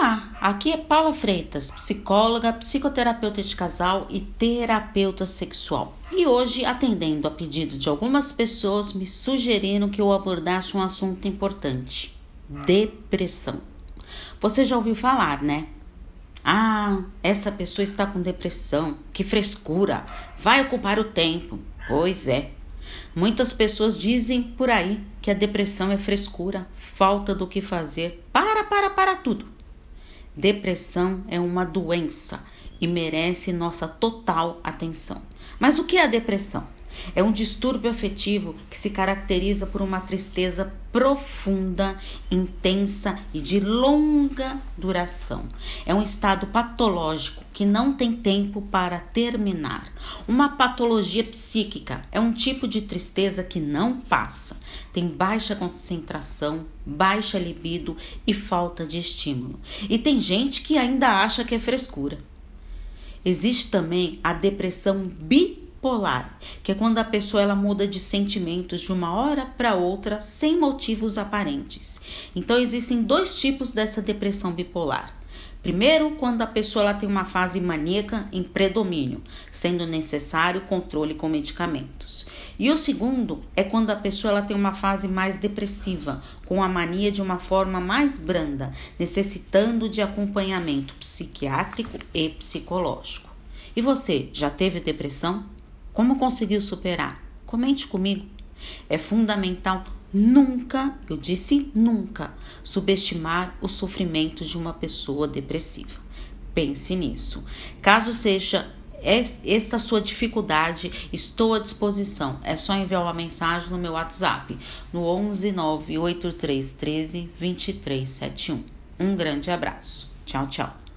Olá, aqui é Paula Freitas, psicóloga, psicoterapeuta de casal e terapeuta sexual. E hoje, atendendo a pedido de algumas pessoas, me sugeriram que eu abordasse um assunto importante: depressão. Você já ouviu falar, né? Ah, essa pessoa está com depressão, que frescura, vai ocupar o tempo. Pois é. Muitas pessoas dizem por aí que a depressão é frescura, falta do que fazer. Para, para, para tudo. Depressão é uma doença e merece nossa total atenção. Mas o que é a depressão? É um distúrbio afetivo que se caracteriza por uma tristeza profunda, intensa e de longa duração. É um estado patológico que não tem tempo para terminar. Uma patologia psíquica é um tipo de tristeza que não passa. Tem baixa concentração, baixa libido e falta de estímulo. E tem gente que ainda acha que é frescura. Existe também a depressão bipolar polar, que é quando a pessoa ela muda de sentimentos de uma hora para outra sem motivos aparentes. Então existem dois tipos dessa depressão bipolar. Primeiro, quando a pessoa ela tem uma fase maníaca em predomínio, sendo necessário controle com medicamentos. E o segundo é quando a pessoa ela tem uma fase mais depressiva, com a mania de uma forma mais branda, necessitando de acompanhamento psiquiátrico e psicológico. E você já teve depressão? Como conseguiu superar? Comente comigo. É fundamental nunca, eu disse nunca, subestimar o sofrimento de uma pessoa depressiva. Pense nisso. Caso seja essa sua dificuldade, estou à disposição. É só enviar uma mensagem no meu WhatsApp no 11 983 13 2371. Um grande abraço. Tchau, tchau.